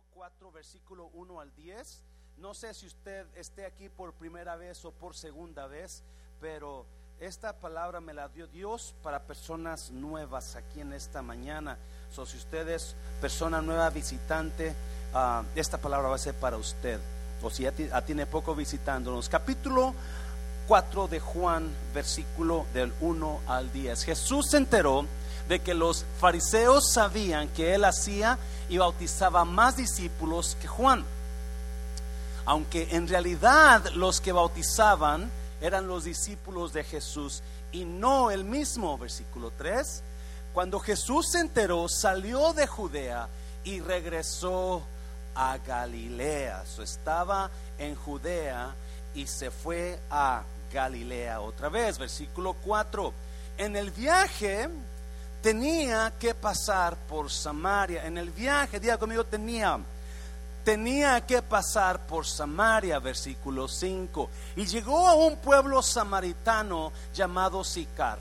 capítulo 4, versículo 1 al 10. No sé si usted esté aquí por primera vez o por segunda vez, pero esta palabra me la dio Dios para personas nuevas aquí en esta mañana. So, si usted es persona nueva, visitante, ah, esta palabra va a ser para usted. O si ya tiene poco visitándonos. Capítulo 4 de Juan, versículo del 1 al 10. Jesús se enteró de que los fariseos sabían que él hacía y bautizaba más discípulos que Juan. Aunque en realidad los que bautizaban eran los discípulos de Jesús y no el mismo, versículo 3. Cuando Jesús se enteró, salió de Judea y regresó a Galilea. Estaba en Judea y se fue a Galilea otra vez. Versículo 4. En el viaje tenía que pasar por Samaria. En el viaje, diga conmigo, tenía tenía que pasar por Samaria, versículo 5, y llegó a un pueblo samaritano llamado Sicar.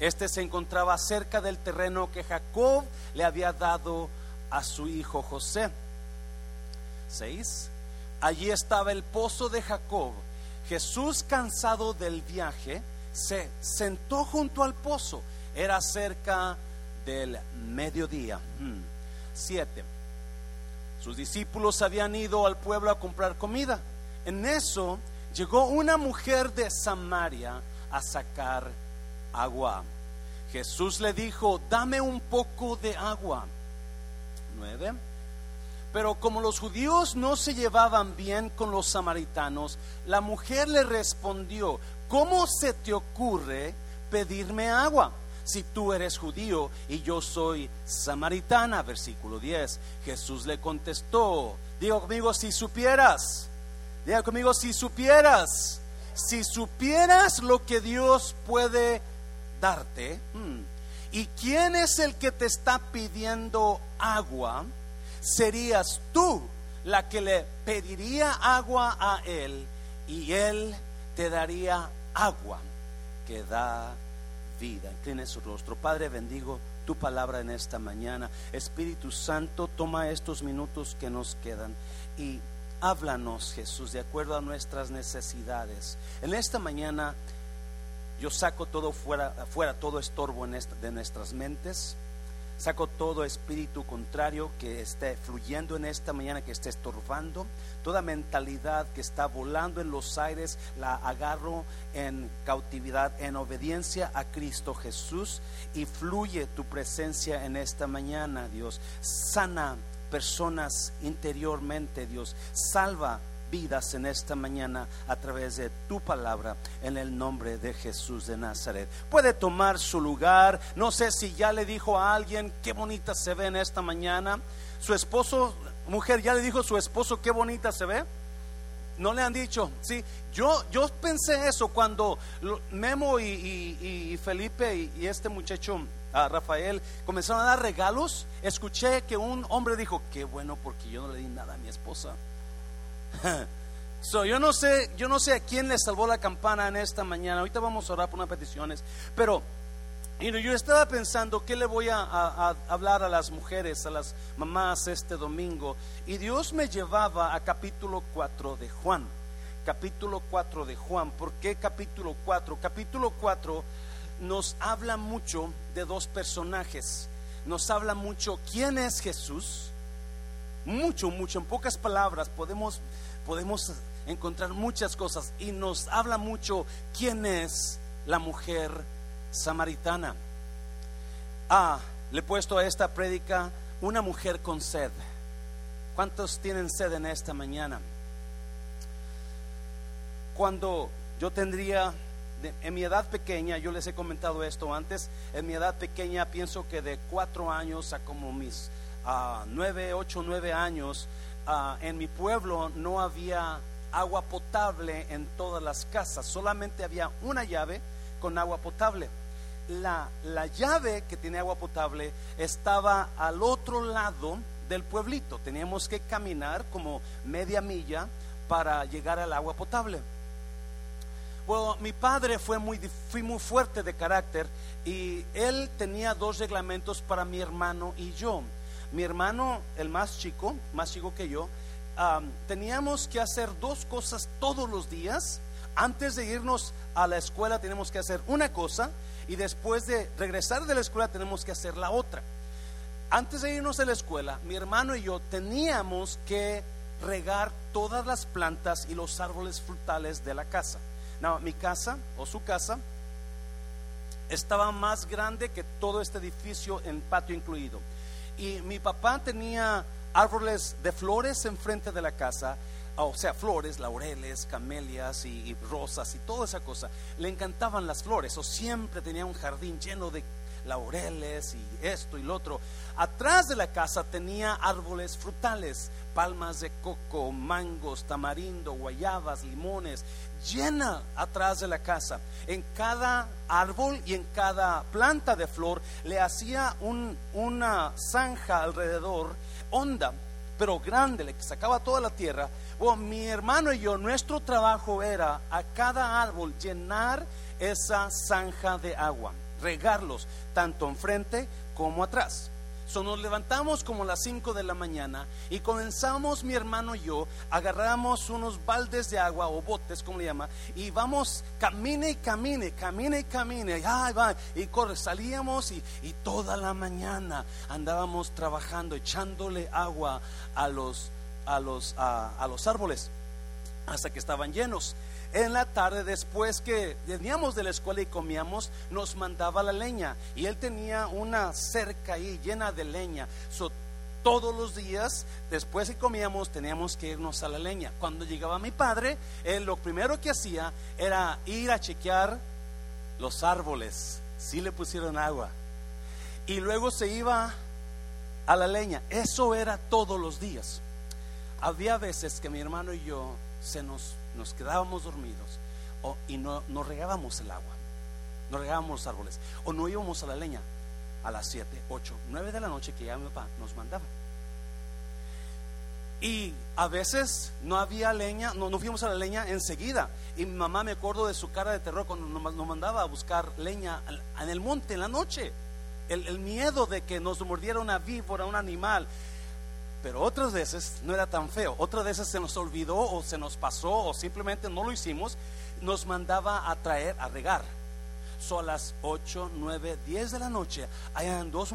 Este se encontraba cerca del terreno que Jacob le había dado a su hijo José. 6. Allí estaba el pozo de Jacob. Jesús, cansado del viaje, se sentó junto al pozo. Era cerca del mediodía. 7. Hmm. Sus discípulos habían ido al pueblo a comprar comida. En eso llegó una mujer de Samaria a sacar agua. Jesús le dijo, dame un poco de agua. Nueve. Pero como los judíos no se llevaban bien con los samaritanos, la mujer le respondió, ¿cómo se te ocurre pedirme agua? Si tú eres judío y yo soy samaritana? Versículo 10. Jesús le contestó, digo conmigo, si supieras, diga conmigo, si supieras, si supieras lo que Dios puede darte, hmm, y quién es el que te está pidiendo agua, serías tú la que le pediría agua a él y él te daría agua que da vida. Incline su rostro. Padre, bendigo tu palabra en esta mañana. Espíritu Santo, toma estos minutos que nos quedan y háblanos, Jesús, de acuerdo a nuestras necesidades. En esta mañana yo saco todo fuera, fuera todo estorbo en de nuestras mentes Saco todo espíritu contrario que esté fluyendo en esta mañana, que esté estorbando. Toda mentalidad que está volando en los aires, la agarro en cautividad, en obediencia a Cristo Jesús. Y fluye tu presencia en esta mañana, Dios. Sana personas interiormente, Dios. Salva vidas en esta mañana a través de tu palabra en el nombre de Jesús de Nazaret. Puede tomar su lugar. No sé si ya le dijo a alguien qué bonita se ve en esta mañana. Su esposo, mujer, ya le dijo a su esposo qué bonita se ve. No le han dicho, sí. Yo, yo pensé eso cuando Memo y, Felipe y, este muchacho a Rafael comenzaron a dar regalos. Escuché que un hombre dijo, qué bueno porque yo no le di nada a mi esposa. So, yo no sé, yo no sé a quién le salvó la campana en esta mañana. Ahorita vamos a orar por unas peticiones, pero yo estaba pensando qué le voy a, hablar a las mujeres, a las mamás este domingo, y Dios me llevaba a capítulo 4 de Juan. Capítulo 4 de Juan. ¿Por qué capítulo 4? Capítulo 4 nos habla mucho de dos personajes. Nos habla mucho quién es Jesús mucho, mucho, en pocas palabras podemos, podemos encontrar muchas cosas y nos habla mucho quién es la mujer samaritana. Ah, le he puesto a esta prédica una mujer con sed. ¿Cuántos tienen sed en esta mañana? Cuando yo tendría, en mi edad pequeña, yo les he comentado esto antes, en mi edad pequeña pienso que de cuatro años a como mis nueve, ocho, nueve años, en mi pueblo no había agua potable en todas las casas, solamente había una llave con agua potable. La, la llave que tiene agua potable estaba al otro lado del pueblito, teníamos que caminar como media milla para llegar al agua potable. Bueno, mi padre fue muy, fue muy fuerte de carácter y él tenía dos reglamentos para mi hermano y yo mi hermano, el más chico, más chico que yo, teníamos que hacer dos cosas todos los días. Antes de irnos a la escuela tenemos que hacer una cosa y después de regresar de la escuela tenemos que hacer la otra. Antes de irnos a la escuela, mi hermano y yo teníamos que regar todas las plantas y los árboles frutales de la casa. No, mi casa o su casa estaba más grande que todo este edificio en patio incluido. Y mi papá tenía árboles de flores enfrente de la casa, o sea, flores, laureles, camelias y, rosas y toda esa cosa. Le encantaban las flores, o siempre tenía un jardín lleno de laureles y esto y lo otro. Atrás de la casa tenía árboles frutales, palmas de coco, mangos, tamarindo, guayabas, limones, llena atrás de la casa. En cada árbol y en cada planta de flor le hacía una zanja alrededor, honda, pero grande, le sacaba toda la tierra. Bueno, mi hermano y yo, nuestro trabajo era a cada árbol llenar esa zanja de agua, regarlos tanto enfrente como atrás. Nos levantamos como a las 5 de la mañana y comenzamos mi hermano y yo, agarramos unos baldes de agua o botes, como le llama, y vamos, camine y camine, camine y camine, y, va, y corre, salíamos y, toda la mañana andábamos trabajando, echándole agua a los, a los, a los árboles hasta que estaban llenos en la tarde, después que veníamos de la escuela y comíamos, nos mandaba la leña. Y él tenía una cerca ahí llena de leña. todos los días, después que comíamos, teníamos que irnos a la leña. Cuando llegaba mi padre, él lo primero que hacía era ir a chequear los árboles, si le pusieron agua. Y luego se iba a la leña. Eso era todos los días. Había veces que mi hermano y yo se nos nos quedábamos dormidos y no, regábamos el agua, no regábamos los árboles, o no íbamos a la leña a las 7, 8, 9 de la noche que ya mi papá nos mandaba. Y a veces no había leña, no, no fuimos a la leña enseguida. Y mamá me acuerdo de su cara de terror cuando nos, mandaba a buscar leña en el monte en la noche. El, el miedo de que nos mordiera una víbora, un animal. Pero otras veces no era tan feo. Otras veces se nos olvidó o se nos pasó o simplemente no lo hicimos. Nos mandaba a traer, a regar. Son las 8, 9, 10 de la noche. Hayan dos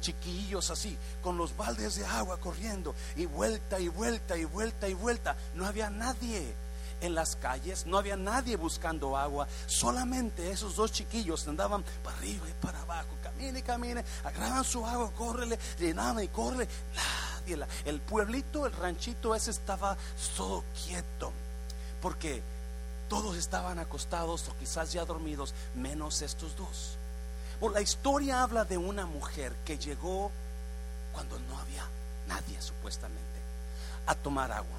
chiquillos así, con los baldes de agua corriendo. Y vuelta y vuelta y vuelta y vuelta. No había nadie en las calles, no había nadie buscando agua, solamente esos dos chiquillos andaban para arriba y para abajo, camine, camine, agarraban su agua, córrele, llenaban y corre el pueblito, el ranchito ese estaba todo quieto, porque todos estaban acostados o quizás ya dormidos, menos estos dos. la historia habla de una mujer que llegó cuando no había nadie supuestamente a tomar agua,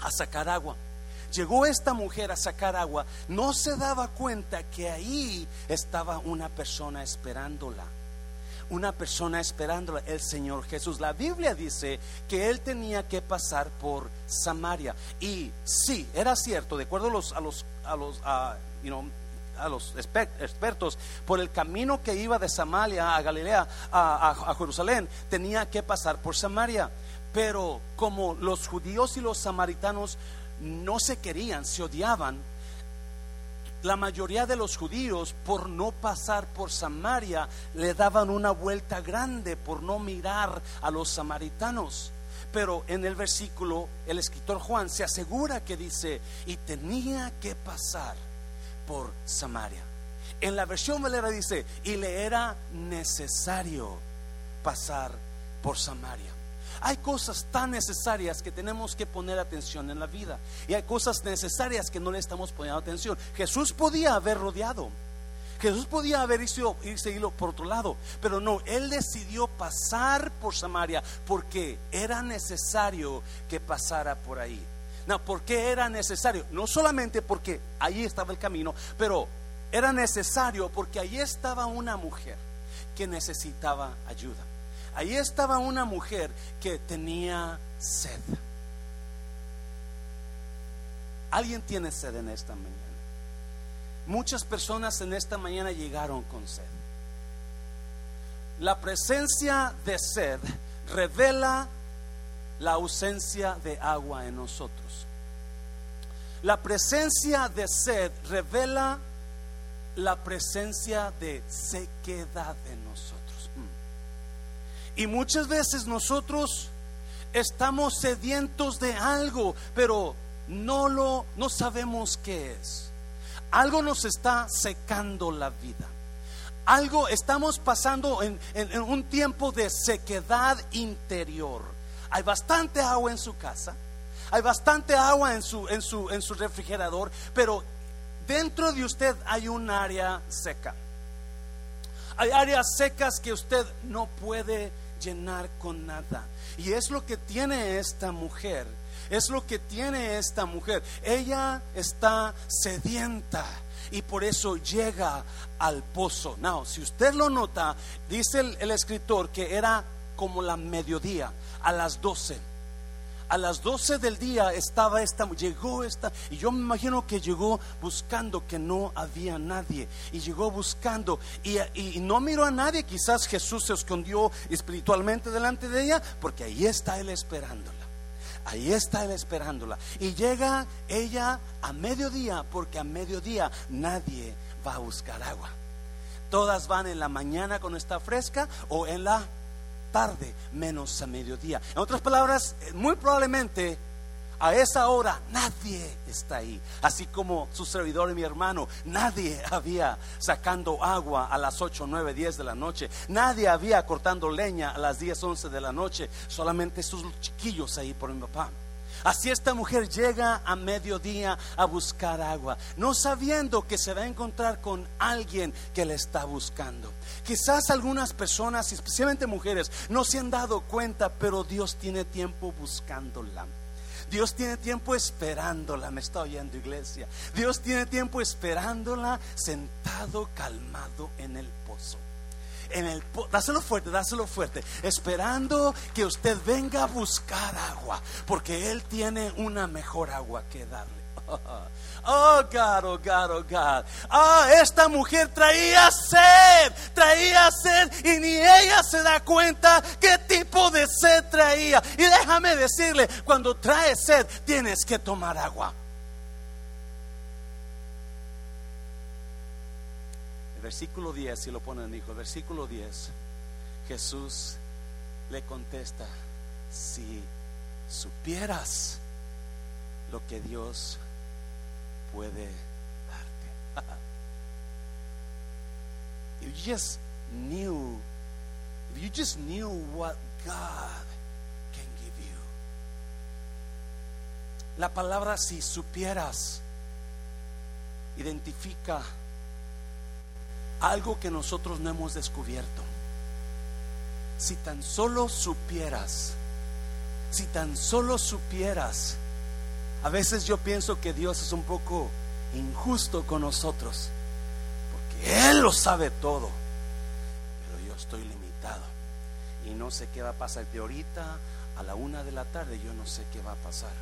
a sacar agua. Llegó esta mujer a sacar agua, no se daba cuenta que ahí estaba una persona esperándola una persona esperando el Señor Jesús. La Biblia dice que él tenía que pasar por Samaria. Y sí, era cierto, de acuerdo a los, a los, a a los expertos, por el camino que iba de Samaria a Galilea, a, a Jerusalén, tenía que pasar por Samaria. Pero como los judíos y los samaritanos no se querían, se odiaban, la mayoría de los judíos, por no pasar por Samaria, le daban una vuelta grande por no mirar a los samaritanos. Pero en el versículo, el escritor Juan se asegura que dice, y tenía que pasar por Samaria. En la versión Valera dice, y le era necesario pasar por Samaria. Hay cosas tan necesarias que tenemos que poner atención en la vida. Y hay cosas necesarias que no le estamos poniendo atención. Jesús podía haber rodeado. Jesús podía haber ido, irse por otro lado, pero no, Él decidió pasar por Samaria porque era necesario que pasara por ahí. No, ¿por qué era necesario? No solamente porque allí estaba el camino, pero era necesario porque allí estaba una mujer que necesitaba ayuda. Ahí estaba una mujer que tenía sed. Alguien tiene sed en esta mañana. Muchas personas en esta mañana llegaron con sed. La presencia de sed revela la ausencia de agua en nosotros. La presencia de sed revela la presencia de sequedad en nosotros. Y muchas veces nosotros estamos sedientos de algo, pero no lo no sabemos qué es. Algo nos está secando la vida. Algo estamos pasando en, en un tiempo de sequedad interior. Hay bastante agua en su casa, hay bastante agua en su, en su, en su refrigerador, pero dentro de usted hay un área seca. Hay áreas secas que usted no puede llenar con nada. Y es lo que tiene esta mujer. Es lo que tiene esta mujer. Ella está sedienta y por eso llega al pozo. Now, si usted lo nota, dice el, el escritor que era como la mediodía, a las 12 a las 12 del día estaba esta, llegó esta, y yo me imagino que llegó buscando que no había nadie, y llegó buscando, y, y, no miró a nadie, quizás Jesús se escondió espiritualmente delante de ella, porque ahí está él esperándola. Ahí está él esperándola. Y llega ella a mediodía, porque a mediodía nadie va a buscar agua. Todas van en la mañana cuando está fresca o en la tarde menos a mediodía. En otras palabras, eh, muy probablemente a esa hora nadie está ahí. Así como su servidor y mi hermano, nadie había sacando agua a las 8, 9, 10 de la noche. Nadie había cortando leña a las 10, 11 de la noche. Solamente sus chiquillos ahí por mi papá. Así esta mujer llega a mediodía a buscar agua, no sabiendo que se va a encontrar con alguien que le está buscando. Quizás algunas personas, especialmente mujeres, no se han dado cuenta, pero Dios tiene tiempo buscándola. Dios tiene tiempo esperándola, me está oyendo iglesia. Dios tiene tiempo esperándola sentado calmado en el pozo en el dáselo fuerte, dáselo fuerte, esperando que usted venga a buscar agua, porque él tiene una mejor agua que darle. Oh God, oh God, oh God. Ah, esta mujer traía sed, traía sed y ni ella se da cuenta qué tipo de sed traía. Y déjame decirle, cuando trae sed tienes que tomar agua. Versículo 10, si lo ponen, hijo, versículo 10, Jesús le contesta, si supieras lo que Dios puede darte. you just knew, you just knew what God can give you. La palabra si supieras identifica algo que nosotros no hemos descubierto. Si tan solo supieras, si tan solo supieras, a veces yo pienso que Dios es un poco injusto con nosotros, porque Él lo sabe todo, pero yo estoy limitado y no sé qué va a pasar de ahorita a la una de la tarde, yo no sé qué va a pasar.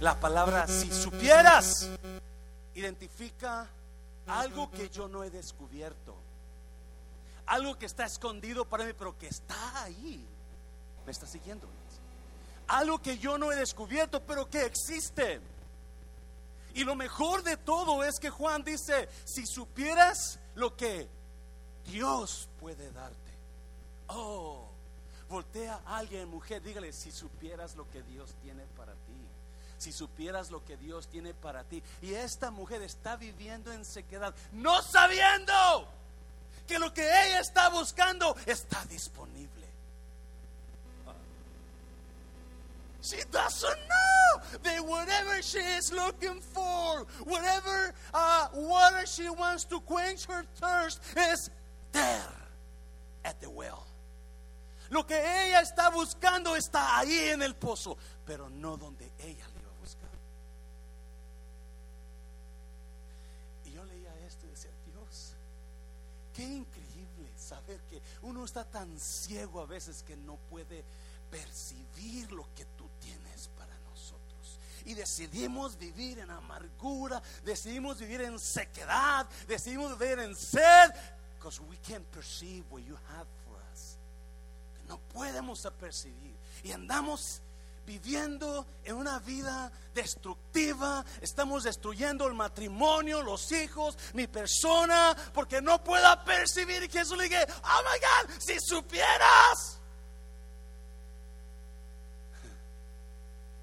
La palabra, si supieras, identifica algo que yo no he descubierto. Algo que está escondido para mí, pero que está ahí. ¿Me está siguiendo? Algo que yo no he descubierto, pero que existe. Y lo mejor de todo es que Juan dice, si supieras lo que Dios puede darte. Oh, voltea a alguien, mujer, dígale, si supieras lo que Dios tiene para ti si supieras lo que Dios tiene para ti. Y esta mujer está viviendo en sequedad, no sabiendo que lo que ella está buscando está disponible. She doesn't know that whatever she is looking for, whatever uh, water she wants to quench her thirst, is there at the well. Lo que ella está buscando está ahí en el pozo, pero no donde ella Qué increíble saber que uno está tan ciego a veces que no puede percibir lo que tú tienes para nosotros. Y decidimos vivir en amargura, decidimos vivir en sequedad, decidimos vivir en sed, Because we can't perceive what you have for us. No podemos percibir. Y andamos viviendo en una vida destructiva, estamos destruyendo el matrimonio, los hijos, mi persona, porque no pueda percibir. Y Jesús le dije, oh my God, si supieras.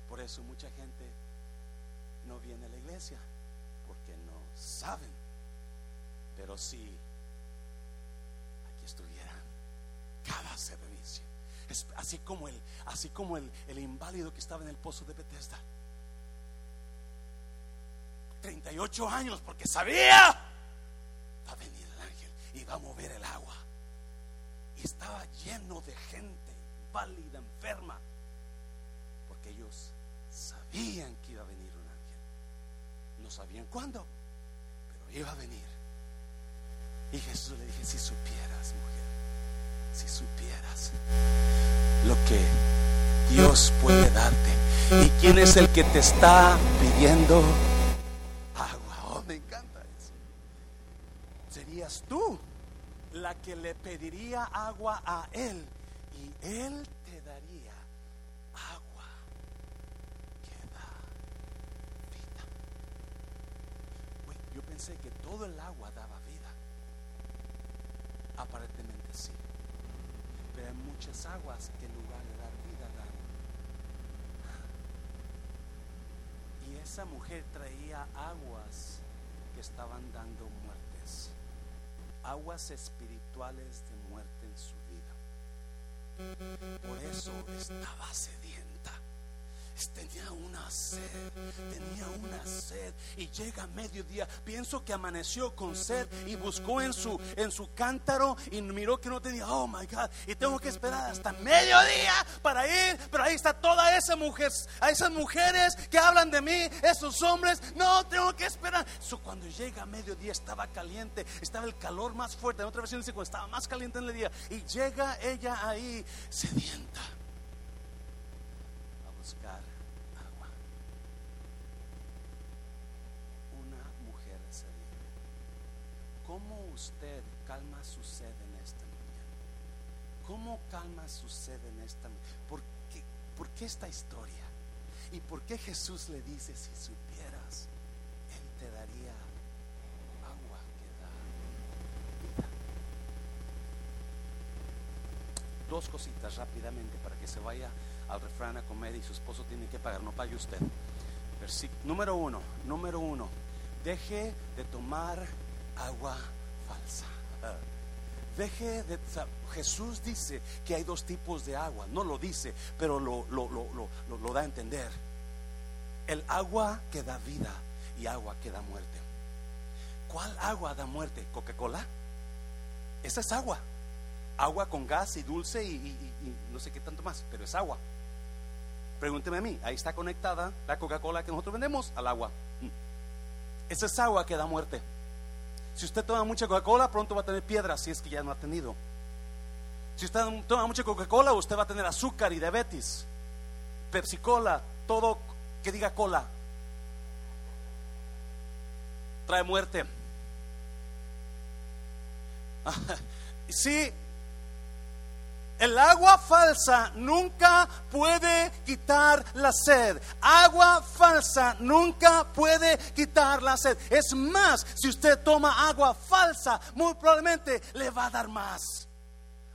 Por eso mucha gente no viene a la iglesia, porque no saben. Pero si aquí estuvieran cada servicio, así como el, así como el, el inválido que estaba en el pozo de Bethesda. 38 años porque sabía va a venir el ángel y va a mover el agua. Y estaba lleno de gente válida, enferma, porque ellos sabían que iba a venir un ángel. No sabían cuándo, pero iba a venir. Y Jesús le dije, si supieras, mujer, si supieras lo que Dios puede darte. ¿Y quién es el que te está pidiendo agua? Oh, me encanta eso. Serías tú la que le pediría agua a Él y Él te daría agua que da vida. Yo pensé que todo el agua daba vida. Aparentemente. Muchas aguas que en lugar de dar vida dan. Y esa mujer traía aguas que estaban dando muertes. Aguas espirituales de muerte en su vida. Por eso estaba sedienta. Tenía una sed, tenía una sed. Y llega mediodía. Pienso que amaneció con sed y buscó en su, en su cántaro y miró que no tenía. Oh my God. Y tengo que esperar hasta mediodía para ir. Pero ahí está toda esa mujer, a esas mujeres que hablan de mí, esos hombres. No, tengo que esperar. So, cuando llega mediodía estaba caliente, estaba el calor más fuerte. En otra versión dice cuando estaba más caliente en el día. Y llega ella ahí sedienta a buscar agua. Una mujer sedienta. ¿Cómo usted calma su sed en esta mañana? ¿Cómo calma su sed en esta mañana? ¿Por qué, ¿Por qué esta historia? ¿Y por qué Jesús le dice, si supieras, Él te daría agua que da vida? Dos cositas rápidamente para que se vaya al refrán a comer y su esposo tiene que pagar, no pague usted. Versi- número uno, número uno, deje de tomar agua falsa. Deje de... Jesús dice que hay dos tipos de agua, no lo dice, pero lo, lo, lo, lo, da a entender. El agua que da vida y agua que da muerte. ¿Cuál agua da muerte? ¿Coca-Cola? Esa es agua. Agua con gas y dulce y- y no sé qué tanto más, pero es agua. Pregúnteme a mí, ahí está conectada la Coca-Cola que nosotros vendemos al agua. Mm. Esa es agua que da muerte. Si usted toma mucha Coca-Cola, pronto va a tener piedras, si es que ya no ha tenido. Si usted toma mucha Coca-Cola, usted va a tener azúcar y diabetes. Pepsi Cola, todo que diga cola. Trae muerte. Sí, el agua falsa nunca puede quitar la sed. Agua falsa nunca puede quitar la sed. Es más, si usted toma agua falsa, muy probablemente le va a dar más.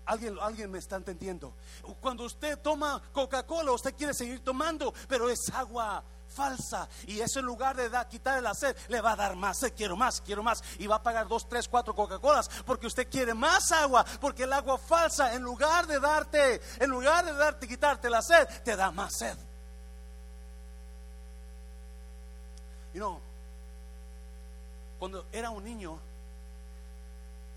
¿Alguien, alguien me está entendiendo? Cuando usted toma Coca-Cola, usted quiere seguir tomando, pero es agua falsa. Y ese lugar de da, quitarle la sed, le va a dar más sed. Quiero más, quiero más. Y va a pagar dos, tres, cuatro Coca-Colas porque usted quiere más agua. Porque el agua falsa, en lugar de darte, en lugar de darte, quitarte la sed, te da más sed. You know, cuando era un niño,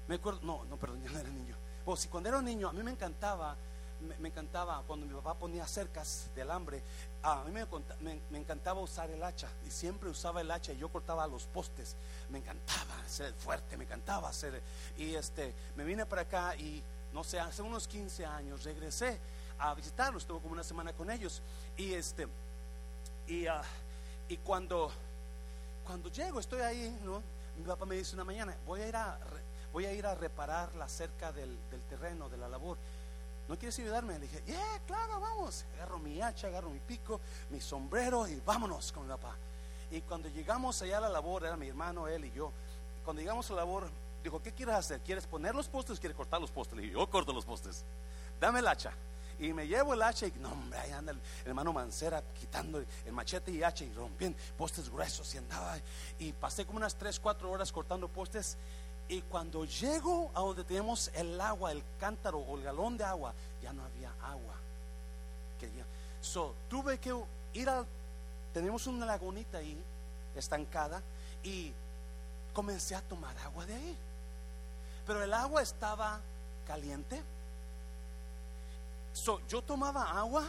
me acuerdo, no, no, perdón, ya no era niño. O si cuando era un niño, a mí me encantaba, me, me encantaba cuando mi papá ponía cercas de alambre, a mí me, me- me encantaba usar el hacha y siempre usaba el hacha y yo cortaba los postes. Me encantaba ser fuerte, me encantaba hacer. Y este, me vine para acá y no sé, hace unos 15 años regresé a visitarlos, estuve como una semana con ellos y este, y, ah, y cuando cuando llego, estoy ahí, ¿no? Mi papá me dice una mañana, voy a ir a, voy a ir a reparar la cerca del, del terreno, de la labor. ¿No quieres ayudarme? Le dije, yeah, claro, vamos. Agarro mi hacha, agarro mi pico, mi sombrero y vámonos con mi papá. Y cuando llegamos allá a la labor, era mi hermano, él y yo. Cuando llegamos a la labor, dijo, ¿qué quieres hacer? ¿Quieres poner los postes o cortar los postes? Le dije, yo corto los postes. Dame el hacha. Y me llevo el hacha y no, hombre, ahí anda el hermano Mancera quitando el machete y hacha y rompiendo postes gruesos y andaba. Y pasé como unas 3, 4 horas cortando postes. Y cuando llego a donde tenemos el agua, el cántaro o el galón de agua, ya no había agua. So, tuve que ir a. Tenemos una lagunita ahí, estancada, y comencé a tomar agua de ahí. Pero el agua estaba caliente yo tomaba agua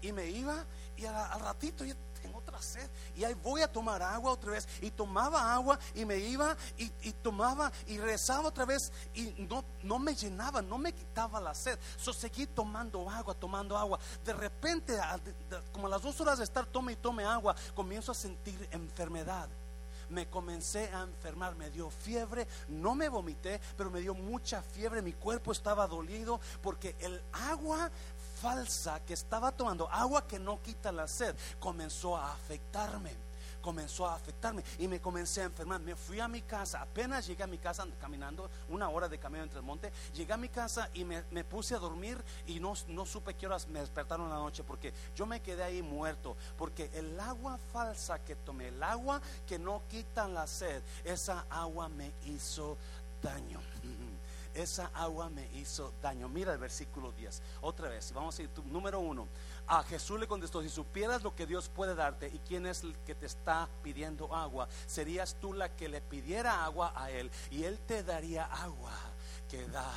y me iba y al, ratito tengo otra sed. Y ahí voy a tomar agua otra vez. Y tomaba agua y me iba y, tomaba y rezaba otra vez. Y no, no me llenaba, no me quitaba la sed. So seguí tomando agua, tomando agua. De repente, como a las dos horas de estar tome y tome agua, comienzo a sentir enfermedad. Me comencé a enfermar, me dio fiebre, no me vomité, pero me dio mucha fiebre, mi cuerpo estaba dolido porque el agua falsa que estaba tomando, agua que no quita la sed, comenzó a afectarme comenzó a afectarme y me comencé a enfermar. Me fui a mi casa, apenas llegué a mi casa caminando, una hora de camino entre el monte, llegué a mi casa y me, puse a dormir y no, no supe qué horas me despertaron la noche porque yo me quedé ahí muerto, porque el agua falsa que tomé, el agua que no quita la sed, esa agua me hizo daño. Esa agua me hizo daño. Mira el versículo 10. Otra vez, vamos a ir. Número uno, a Jesús le contestó, si supieras lo que Dios puede darte y quién es el que te está pidiendo agua, serías tú la que le pidiera agua a Él y Él te daría agua que da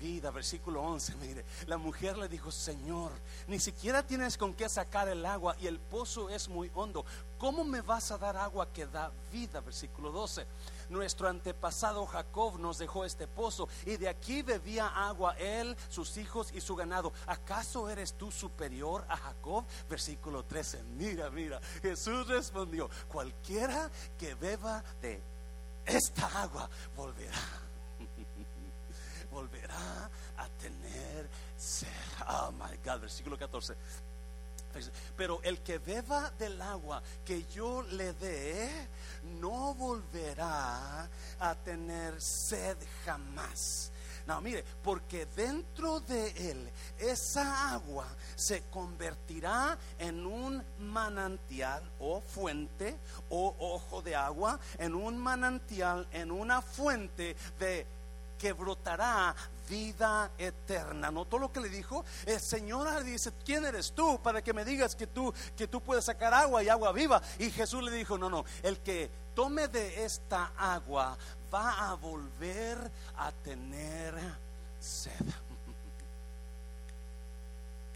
vida. Versículo 11, mire, la mujer le dijo, Señor, ni siquiera tienes con qué sacar el agua y el pozo es muy hondo. ¿Cómo me vas a dar agua que da vida? Versículo 12. Nuestro antepasado Jacob nos dejó este pozo y de aquí bebía agua él, sus hijos y su ganado. ¿Acaso eres tú superior a Jacob? Versículo 13. Mira, mira. Jesús respondió, cualquiera que beba de esta agua volverá. volverá a tener sed. Oh my God, versículo 14. Pero el que beba del agua que yo le dé, no volverá a tener sed jamás. No, mire, porque dentro de él esa agua se convertirá en un manantial o fuente o ojo de agua, en un manantial, en una fuente de que brotará vida eterna. ¿Notó lo que le dijo? El Señor dice, ¿quién eres tú para que me digas que tú, que tú puedes sacar agua y agua viva? Y Jesús le dijo, no, no, el que tome de esta agua va a volver a tener sed.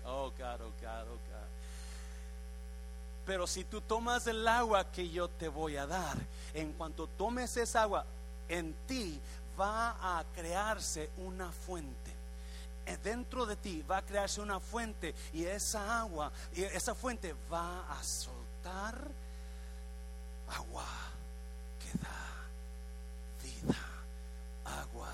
Oh, oh, God, oh, God. Pero si tú tomas el agua que yo te voy a dar, en cuanto tomes esa agua, en ti va a crearse una fuente. Eh, dentro de ti va a crearse una fuente y esa agua, y esa fuente va a soltar agua que da vida. Agua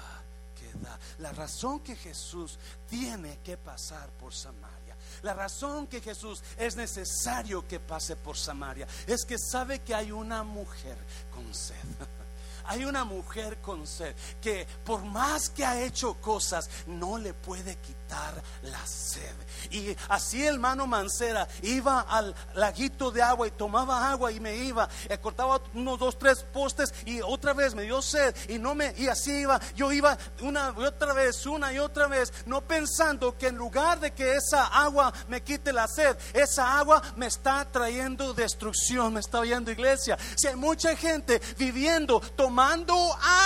que da. La razón que Jesús tiene que pasar por Samaria. La razón que Jesús es necesario que pase por Samaria es que sabe que hay una mujer con sed. Hay una mujer con sed que por más que ha hecho cosas, no le puede quitar la sed. Y así el hermano Mancera iba al laguito de agua y tomaba agua y me iba, y cortaba unos dos, tres postes y otra vez me dio sed y no me, y así iba, yo iba una y otra vez, una y otra vez, no pensando que en lugar de que esa agua me quite la sed, esa agua me está trayendo destrucción, me está oyendo iglesia. Si hay mucha gente viviendo, tomando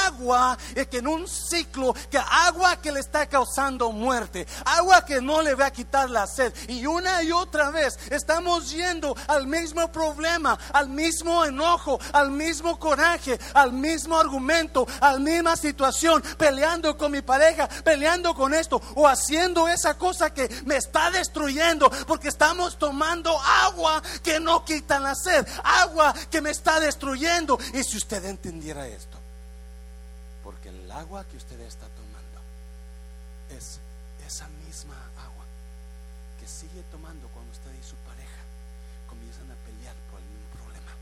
agua, es que en un ciclo, que agua que le está causando muerte, agua que no le va a quitar la sed. Y una y otra vez estamos yendo al mismo problema, al mismo enojo, al mismo coraje, al mismo argumento, a la misma situación, peleando con mi pareja, peleando con esto o haciendo esa cosa que me está destruyendo porque estamos tomando agua que no quita la sed, agua que me está destruyendo. Y si usted entendiera el agua que usted está tomando es esa misma agua que sigue tomando cuando usted y su pareja comienzan a pelear por el mismo problema.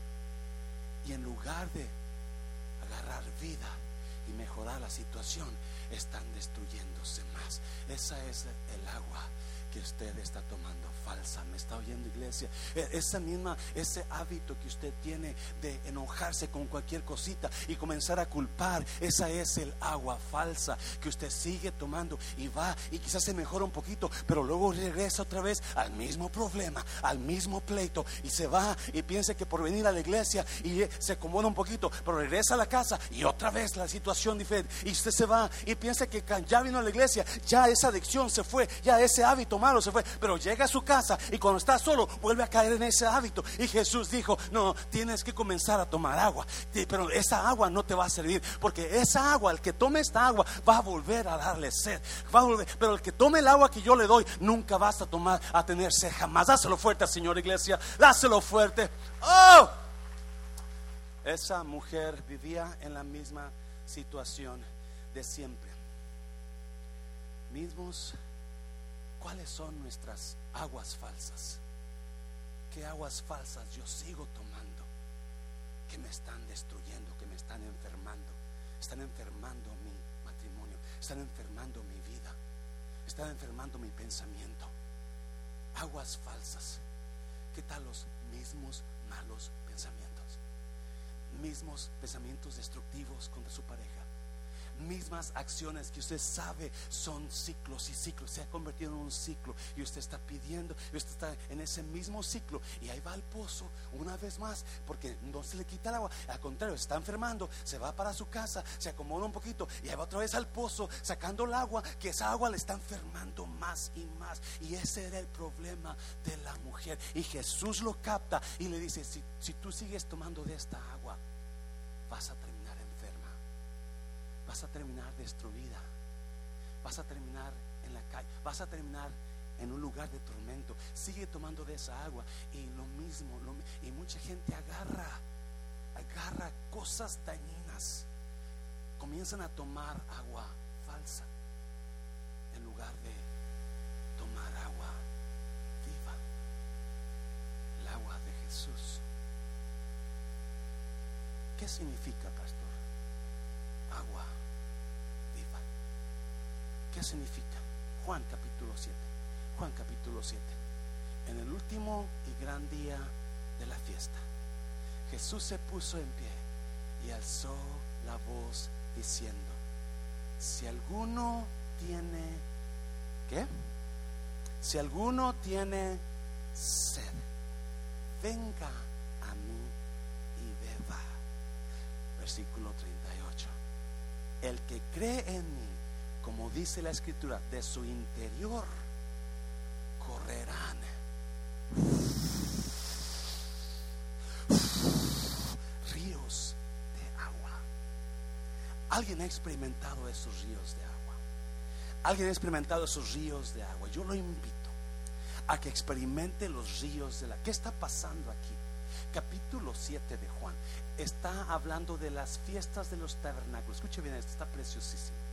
Y en lugar de agarrar vida y mejorar la situación, están destruyéndose más. Esa es el agua que usted está tomando falsa. ¿Me está oyendo iglesia? E, esa misma, ese hábito que usted tiene de enojarse con cualquier cosita y comenzar a culpar, esa es el agua falsa que usted sigue tomando y va y quizás se mejora un poquito, pero luego regresa otra vez al mismo problema, al mismo pleito y se va y piensa que por venir a la iglesia y se acomoda un poquito, pero regresa a la casa y otra vez la situación diferente y usted se va y piensa que ya vino a la iglesia, ya esa adicción se fue, ya ese hábito malo se fue, pero llega a su casa y cuando está solo vuelve a caer en ese hábito. Y Jesús dijo, no, tienes que comenzar a tomar agua, pero esa agua no te va a servir, porque esa agua, el que tome esta agua, va a volver a darle sed, va a volver, pero el que tome el agua que yo le doy, nunca vas a tomar, a tener sed jamás. Dáselo fuerte, Señor Iglesia, dáselo fuerte. Oh, esa mujer vivía en la misma situación de siempre. Mismos ¿Cuáles son nuestras aguas falsas? ¿Qué aguas falsas yo sigo tomando? Que me están destruyendo, que me están enfermando. Están enfermando mi matrimonio, están enfermando mi vida, están enfermando mi pensamiento. Aguas falsas. ¿Qué tal los mismos malos pensamientos? Mismos pensamientos destructivos contra su pareja mismas acciones que usted sabe son ciclos y ciclos, se ha convertido en un ciclo y usted está pidiendo, usted está en ese mismo ciclo y ahí va al pozo una vez más porque no se le quita el agua, al contrario, está enfermando, se va para su casa, se acomoda un poquito y ahí va otra vez al pozo sacando el agua, que esa agua le está enfermando más y más. Y ese era el problema de la mujer. Y Jesús lo capta y le dice, si, si tú sigues tomando de esta agua, vas a terminar vas a terminar destruida. Vas a terminar en la calle, vas a terminar en un lugar de tormento. Sigue tomando de esa agua y lo mismo, y mucha gente agarra, agarra cosas dañinas. Comienzan a tomar agua falsa en lugar de tomar agua viva, el agua de Jesús. ¿Qué significa, pastor? Agua ¿Qué significa? Juan capítulo 7. Juan capítulo 7. En el último y gran día de la fiesta, Jesús se puso en pie y alzó la voz diciendo, si alguno tiene, ¿qué? Si alguno tiene sed, venga a mí y beba. Versículo 38. El que cree en mí, como dice la escritura, de su interior correrán ríos de agua. ¿Alguien ha experimentado esos ríos de agua? ¿Alguien ha experimentado esos ríos de agua? Yo lo invito a que experimente los ríos de la... ¿Qué está pasando aquí? Capítulo 7 de Juan está hablando de las fiestas de los tabernáculos. Escuche bien esto, está preciosísimo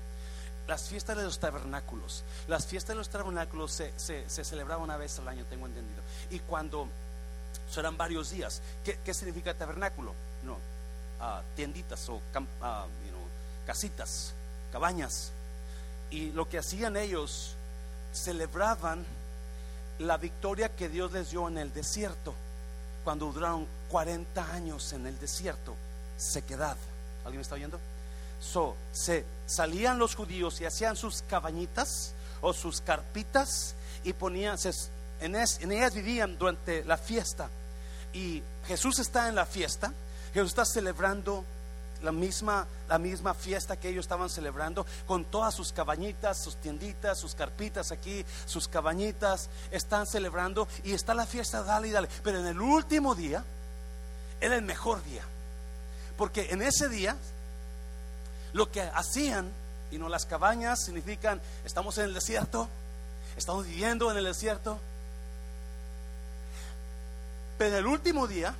las fiestas de los tabernáculos. Las fiestas de los tabernáculos se, se, celebraban una vez al año, tengo entendido. Y cuando serán varios días, ¿qué, significa tabernáculo? No, ah, tienditas o uh, casitas, cabañas. Y lo que hacían ellos, celebraban la victoria que Dios les dio en el desierto, cuando duraron 40 años en el desierto, sequedad. ¿Alguien me está oyendo? So, se salían los judíos y hacían sus cabañitas o sus carpitas y ponían, en, ellas vivían durante la fiesta. Y Jesús está en la fiesta, Jesús está celebrando la misma, la misma fiesta que ellos estaban celebrando, con todas sus cabañitas, sus tienditas, sus carpitas aquí, sus cabañitas, están celebrando y está la fiesta, dale y dale. Pero en el último día, era el mejor día, porque en ese día lo que hacían, y no las cabañas significan, estamos en el desierto, estamos viviendo en el desierto. Pero el último día,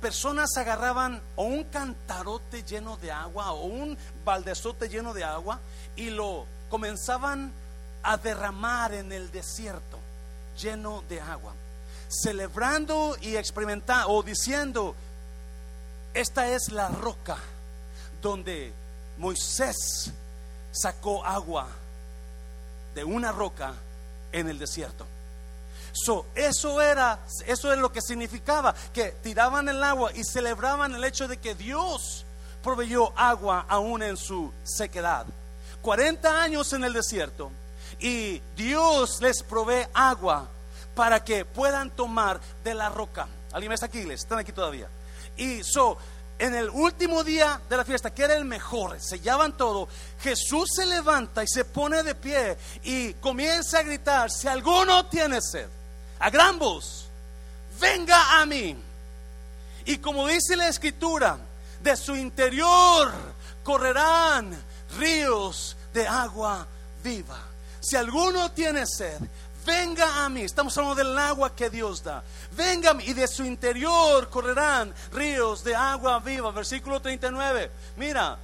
personas agarraban o un cantarote lleno de agua o un baldezote lleno de agua y lo comenzaban a derramar en el desierto lleno de agua, celebrando y experimentando o diciendo, esta es la roca donde Moisés sacó agua de una roca en el desierto. eso era, eso es lo que significaba, que tiraban el agua y celebraban el hecho de que Dios proveyó agua aún en su sequedad. 40 años en el desierto y Dios les provee agua para que puedan tomar de la roca. ¿Alguien está aquí, ¿Están aquí todavía? Y so, en el último día de la fiesta, que era el mejor, sellaban todo, Jesús se levanta y se pone de pie y comienza a gritar, si alguno tiene sed, a gran voz, venga a mí. Y como dice la escritura, de su interior correrán ríos de agua viva. Si alguno tiene sed, venga a mí. Estamos hablando del agua que Dios da. Venga a mí y de su interior correrán ríos de agua viva. Versículo 39. Mira,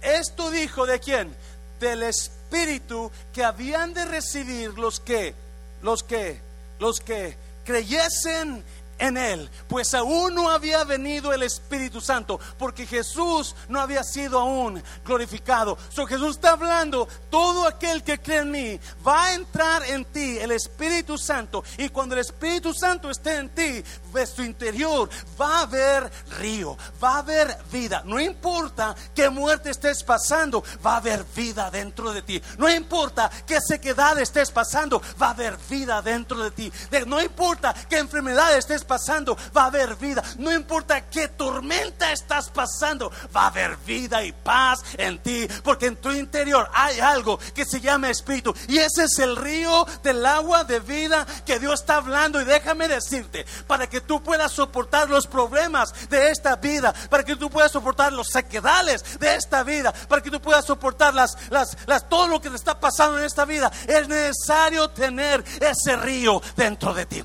esto dijo de quién? Del Espíritu que habían de recibir los que, los que, los que creyesen en él, pues aún no había venido el Espíritu Santo, porque Jesús no había sido aún glorificado. So Jesús está hablando, todo aquel que cree en mí va a entrar en ti el Espíritu Santo, y cuando el Espíritu Santo esté en ti, de su interior va a haber río, va a haber vida. No importa qué muerte estés pasando, va a haber vida dentro de ti. No importa qué sequedad estés pasando, va a haber vida dentro de ti. No importa qué enfermedad estés pasando, va a haber vida. No importa qué tormenta estás pasando, va a haber vida y paz en ti. Porque en tu interior hay algo que se llama espíritu. Y ese es el río del agua de vida que Dios está hablando. Y déjame decirte, para que tú puedas soportar los problemas de esta vida, para que tú puedas soportar los sequedales de esta vida, para que tú puedas soportar las, las, las, todo lo que te está pasando en esta vida, es necesario tener ese río dentro de ti.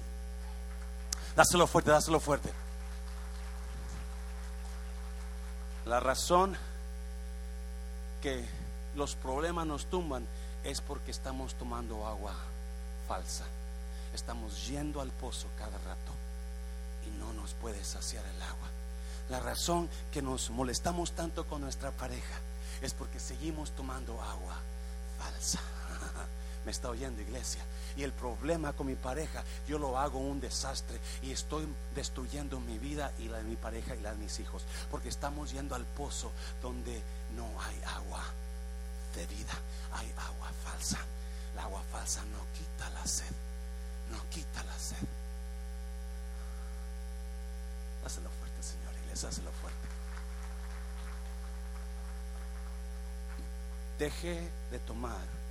Dáselo fuerte, dáselo fuerte. La razón que los problemas nos tumban es porque estamos tomando agua falsa. Estamos yendo al pozo cada rato y no nos puede saciar el agua. La razón que nos molestamos tanto con nuestra pareja es porque seguimos tomando agua falsa. Me está oyendo iglesia. Y el problema con mi pareja, yo lo hago un desastre y estoy destruyendo mi vida y la de mi pareja y la de mis hijos. Porque estamos yendo al pozo donde no hay agua de vida, hay agua falsa. La agua falsa no quita la sed, no quita la sed. Hazlo fuerte, Señor, iglesia, hazlo fuerte. Deje de tomar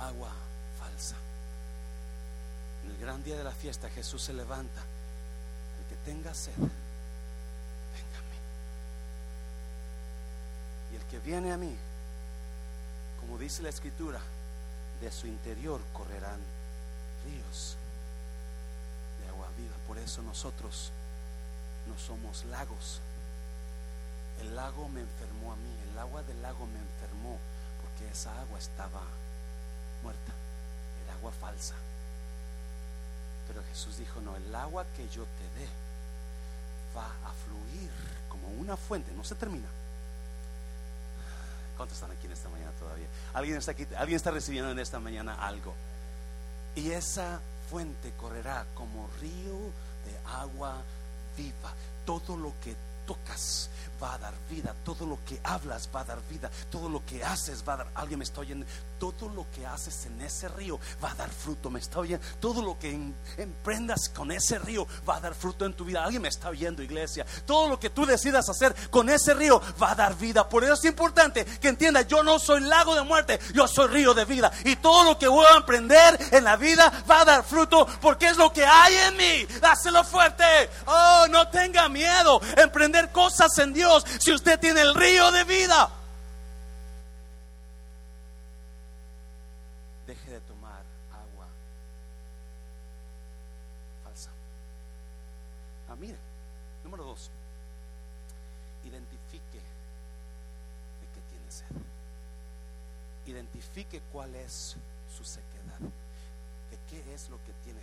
agua falsa. En el gran día de la fiesta Jesús se levanta. El que tenga sed, venga a mí. Y el que viene a mí, como dice la escritura, de su interior correrán ríos de agua viva. Por eso nosotros no somos lagos. El lago me enfermó a mí, el agua del lago me enfermó porque esa agua estaba muerta, era agua falsa. Pero Jesús dijo, no, el agua que yo te dé va a fluir como una fuente, no se termina. ¿Cuántos están aquí en esta mañana todavía? ¿Alguien está aquí? ¿Alguien está recibiendo en esta mañana algo? Y esa fuente correrá como río de agua viva. Todo lo que tocas va a dar vida, todo lo que hablas va a dar vida, todo lo que haces va a dar, alguien me está oyendo, todo lo que haces en ese río va a dar fruto, me está oyendo, todo lo que emprendas con ese río va a dar fruto en tu vida, alguien me está oyendo iglesia, todo lo que tú decidas hacer con ese río va a dar vida, por eso es importante que entienda, yo no soy lago de muerte, yo soy río de vida. Y todo lo que voy a emprender en la vida va a dar fruto porque es lo que hay en mí, dáselo fuerte, oh, no tenga miedo, emprender cosas en Dios si usted tiene el río de vida? Deje de tomar agua falsa. Ah, mire, número dos. identifique de qué tiene sed. Identifique cuál es su sequedad. De qué es lo que tiene.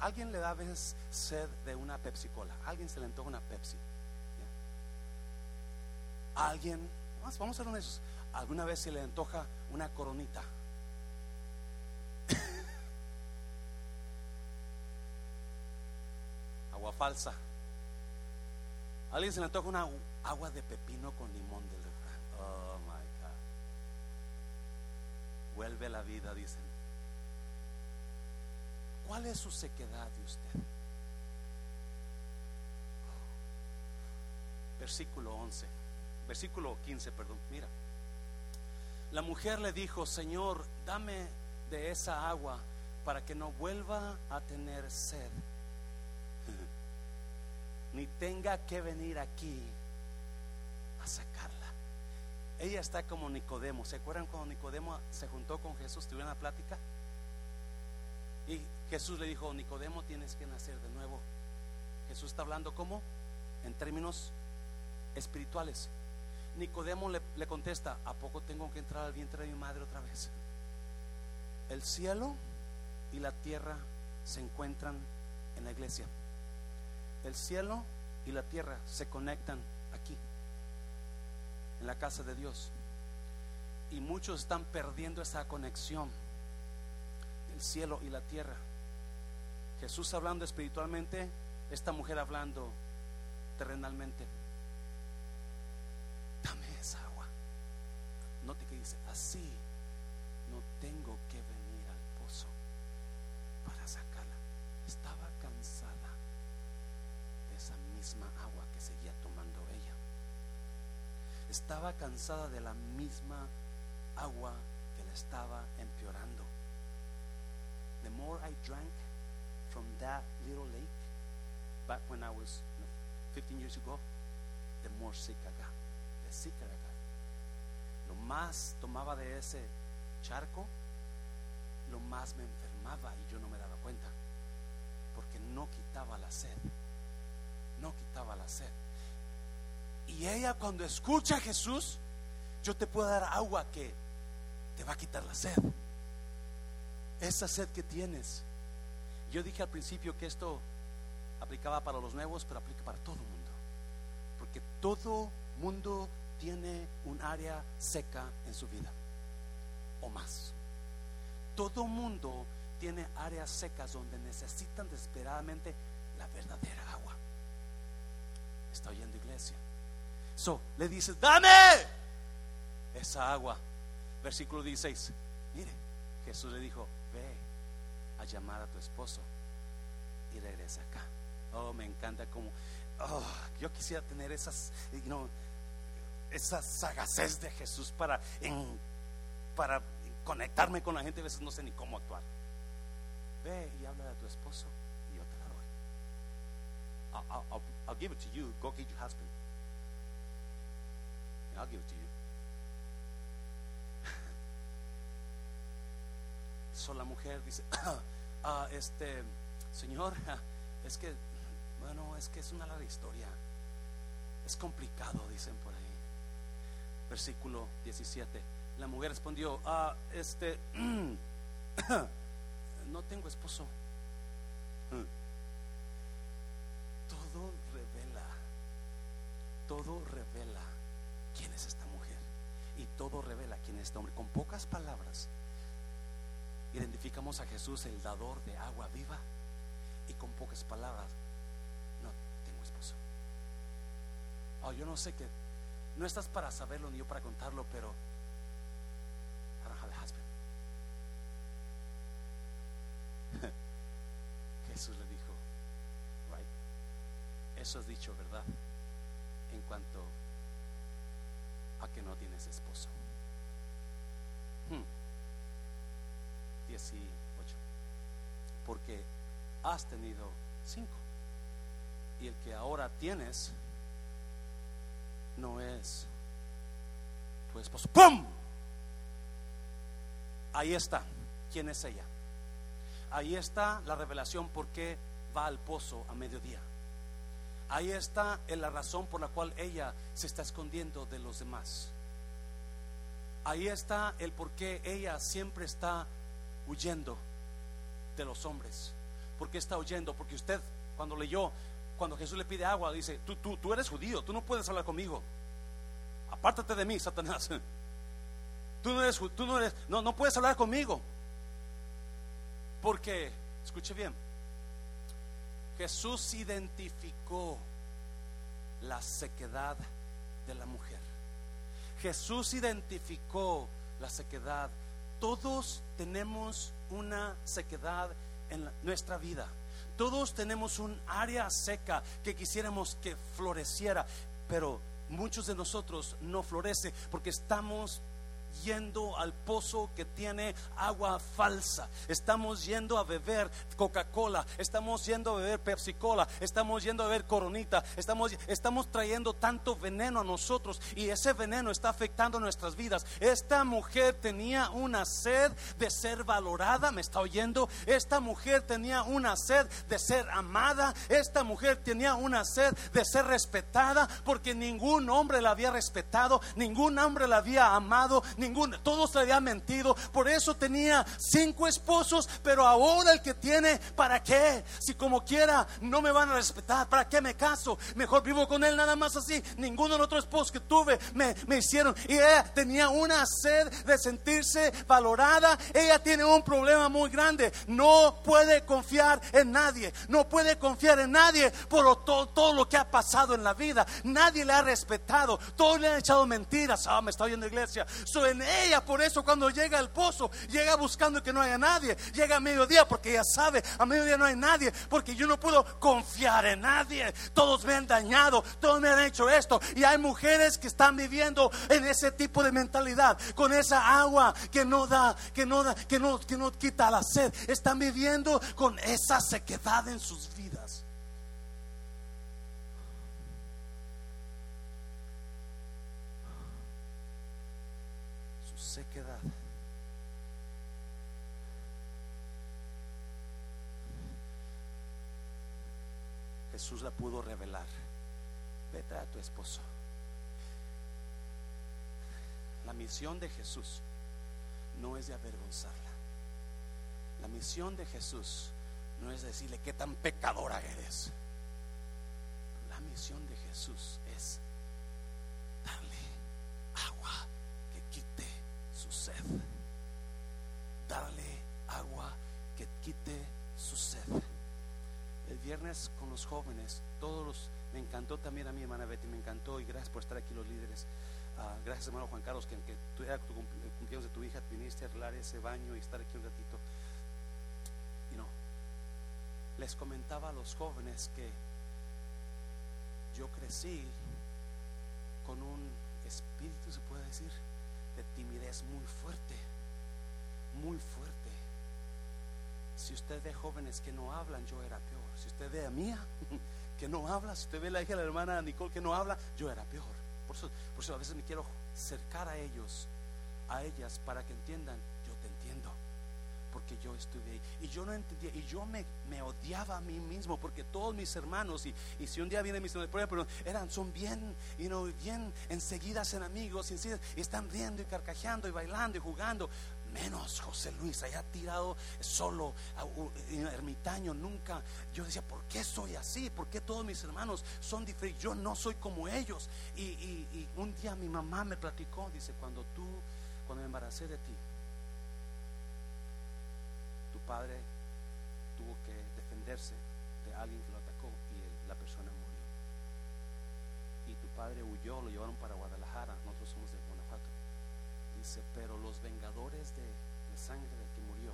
¿Alguien le da a veces sed de una Pepsi Cola? ¿Alguien se le antoja una Pepsi? ¿Alguien? Vamos a ser honestos. ¿Alguna vez se le antoja una coronita? Agua falsa. ¿Alguien se le antoja una agua de pepino con limón del refrán? God. Vuelve la vida, dicen. ¿Cuál es su sequedad de usted? Versículo 11. Versículo 15, perdón. Mira. La mujer le dijo, Señor, dame de esa agua para que no vuelva a tener sed, ni tenga que venir aquí a sacarla. Ella está como Nicodemo. ¿Se acuerdan cuando Nicodemo se juntó con Jesús, tuvieron una plática? Y Jesús le dijo, Nicodemo, tienes que nacer de nuevo. Jesús está hablando como en términos espirituales. Nicodemo le, contesta, ¿a poco tengo que entrar al vientre de mi madre otra vez? El cielo y la tierra se encuentran en la iglesia. El cielo y la tierra se conectan en la casa de Dios. Y muchos están perdiendo esa conexión, el cielo y la tierra. Jesús hablando espiritualmente, esta mujer hablando terrenalmente. Note que dice, así no tengo que venir al pozo para sacarla. Estaba cansada de esa misma agua que seguía tomando ella. Estaba cansada de la misma agua que la estaba empeorando. The more I drank from that little lake, back when I was 15 years ago, the more sick I got. The sicker I got más tomaba de ese charco, lo más me enfermaba y yo no me daba cuenta, porque no quitaba la sed, no quitaba la sed. Y ella cuando escucha a Jesús, yo te puedo dar agua que te va a quitar la sed. Esa sed que tienes. Yo dije al principio que esto aplicaba para los nuevos, pero aplica para todo el mundo. Porque todo mundo tiene un área seca en su vida o más. Todo mundo tiene áreas secas donde necesitan desesperadamente la verdadera agua. Está oyendo iglesia. So, le dice, dame esa agua. Versículo 16. Mire, Jesús le dijo, ve a llamar a tu esposo y regresa acá. Oh, me encanta como, oh, yo quisiera tener esas, you esa sagacez de Jesús para, para conectarme con la gente. A veces no sé ni cómo actuar. Ve y habla de tu esposo y yo te la doy. I'll, give it to you. Go get your husband. And I'll give it to you. So la mujer dice, ah, este, Señor, es que, bueno, es que es una larga historia. Es complicado, dicen por ahí versículo 17. La mujer respondió, ah, este, no tengo esposo. Todo revela, todo revela quién es esta mujer y todo revela quién es este hombre. Con pocas palabras, identificamos a Jesús, el dador de agua viva, y con pocas palabras, no tengo esposo. Oh, yo no sé qué no estás para saberlo ni yo para contarlo, pero I husband. Jesús le dijo, right, eso es dicho, ¿verdad? En cuanto que no tienes esposo. Hmm. 18. Porque has tenido cinco. Y el que ahora tienes no es tu esposo. ¡Pum! Ahí está. ¿Quién es ella? Ahí está la revelación por qué va al pozo a mediodía. Ahí está la razón por la cual ella se está escondiendo de los demás. Ahí está el por qué ella siempre está huyendo de los hombres. ¿Por qué está huyendo? Porque usted, cuando leyó, cuando Jesús le pide agua, dice, tú, tú, tú eres judío, tú no puedes hablar conmigo. Apártate de mí, Satanás. Tú no eres, tú no eres, no, no puedes hablar conmigo. Porque, escuche bien, Jesús identificó la sequedad de la mujer. Jesús identificó la sequedad. Todos tenemos una sequedad en nuestra vida. Todos tenemos un área seca que quisiéramos que floreciera, pero muchos de nosotros no florece porque estamos yendo al pozo que tiene agua falsa. Estamos yendo a beber Coca-Cola. Estamos yendo a beber Pepsi-Cola. Estamos yendo a beber Coronita. Estamos, estamos trayendo tanto veneno a nosotros y ese veneno está afectando nuestras vidas. Esta mujer tenía una sed de ser valorada. ¿Me está oyendo? Esta mujer tenía una sed de ser amada. Esta mujer tenía una sed de ser respetada porque ningún hombre la había respetado. Ningún hombre la había amado ningún, todos le habían mentido. Por eso tenía cinco esposos, pero ahora el que tiene, ¿para qué? Si como quiera no me van a respetar, ¿para qué me caso? Mejor vivo con él nada más así. Ninguno de los otros esposos que tuve me, me hicieron. Y ella tenía una sed de sentirse valorada. Ella tiene un problema muy grande. No puede confiar en nadie. No puede confiar en nadie por todo, todo lo que ha pasado en la vida. Nadie le ha respetado. Todos le han echado mentiras. Ah, me está oyendo iglesia. Soy ella. Por eso cuando llega al pozo, llega buscando que no haya nadie. Llega a mediodía porque ella sabe, a mediodía no hay nadie. Porque yo no puedo confiar en nadie. Todos me han dañado, todos me han hecho esto. Y hay mujeres que están viviendo en ese tipo de mentalidad, con esa agua que no da, que no da, que no, que no quita la sed. Están viviendo con esa sequedad en sus vidas. sequedad. La pudo revelar. Vete a tu esposo. La misión de Jesús no es de avergonzarla. La misión de Jesús no es decirle qué tan pecadora eres. La misión de Jesús es sed. Darle agua que quite su sed. El viernes con los jóvenes, todos me encantó también a mi hermana Betty, me encantó y gracias por estar aquí los líderes. Ah, gracias hermano Juan Carlos, que, que tu, era tu cumpleaños de tu hija, viniste a arreglar ese baño y estar aquí un ratito. Y no, les comentaba a los jóvenes que yo crecí con un espíritu, se puede decir, de timidez muy fuerte, muy fuerte. Si usted ve jóvenes que no hablan, yo era peor. Si usted ve a mía que no habla, si usted ve la hija de la hermana Nicole que no habla, yo era peor. Por eso, por eso a veces me quiero acercar a ellos, a ellas, para que entiendan, yo te entiendo porque yo estuve ahí. Y yo no entendía, y yo me, me odiaba a mí mismo, porque todos mis hermanos, y, y si un día vienen mis hermanos, pero eran, son bien, y no bien enseguida en amigos, y, y están riendo y carcajeando y bailando y jugando. Menos José Luis, allá tirado solo, ermitaño, nunca. Yo decía, ¿por qué soy así? ¿Por qué todos mis hermanos son diferentes? Yo no soy como ellos. Y, un día mi mamá me platicó, dice, cuando tú, cuando me embaracé de ti, padre tuvo que defenderse de alguien que lo atacó y la persona murió. Y tu padre huyó, lo llevaron para Guadalajara, nosotros somos de Guanajuato. Pero los vengadores de, sangre de que murió,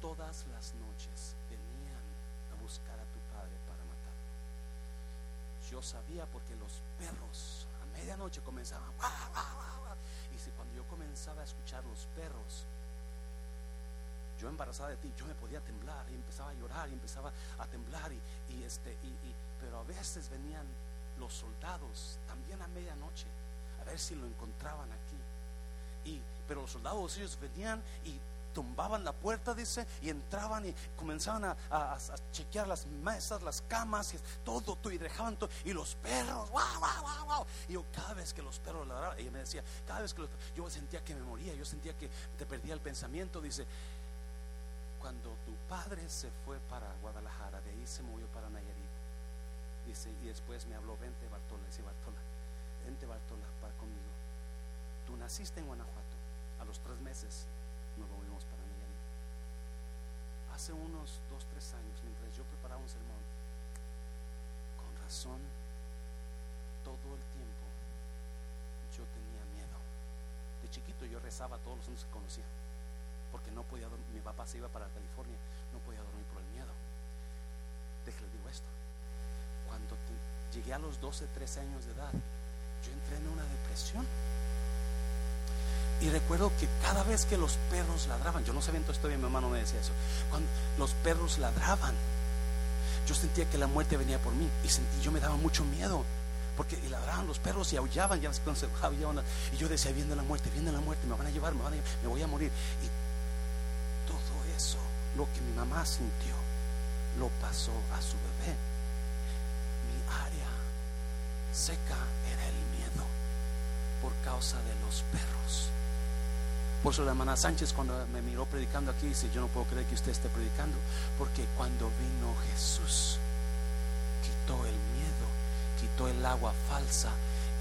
todas las noches venían a buscar a tu padre para matarlo. Yo sabía porque los perros a medianoche comenzaban, y si cuando yo comenzaba a escuchar los perros, yo embarazada de ti, yo me podía temblar y empezaba a llorar y empezaba a temblar y, este y, pero a veces venían los soldados también a medianoche a ver si lo encontraban aquí y pero los soldados ellos venían y tumbaban la puerta, dice, y entraban y comenzaban a, chequear las mesas, las camas, y todo, todo, y dejaban todo, y los perros, wow, wow, wow, wow. Y yo cada vez que los perros ladraban, ella me decía, cada vez que los, yo sentía que me moría, yo sentía que te perdía el pensamiento, dice, cuando tu padre se fue para Guadalajara, de ahí se movió para Nayarit, dice, y después me habló, vente Bartola, dice Bartola, vente Bartola para conmigo. Tú naciste en Guanajuato, a los tres meses nos movimos para Nayarit. Hace unos dos, tres años, mientras yo preparaba un sermón, con razón, todo el tiempo yo tenía miedo. De chiquito yo rezaba todos los años que conocía, porque no podía dormir. Mi papá se iba para California, no podía dormir por el miedo. Déjale digo esto. Cuando te- llegué a los 12, 13 años de edad, yo entré en una depresión. Y recuerdo que cada vez que los perros ladraban, yo no sabía entonces todavía mi mamá no me decía eso, cuando los perros ladraban, yo sentía que la muerte venía por mí y yo me daba mucho miedo. Porque ladraban los perros y aullaban, ya se y yo decía, viene la muerte, viene la muerte, me van a llevar, me van a llevar, me voy a morir. Y todo eso, lo que mi mamá sintió, lo pasó a su bebé. Mi área seca era el por causa de los perros. Por eso la hermana Sánchez cuando me miró predicando aquí dice, yo no puedo creer que usted esté predicando, porque cuando vino Jesús, quitó el miedo, quitó el agua falsa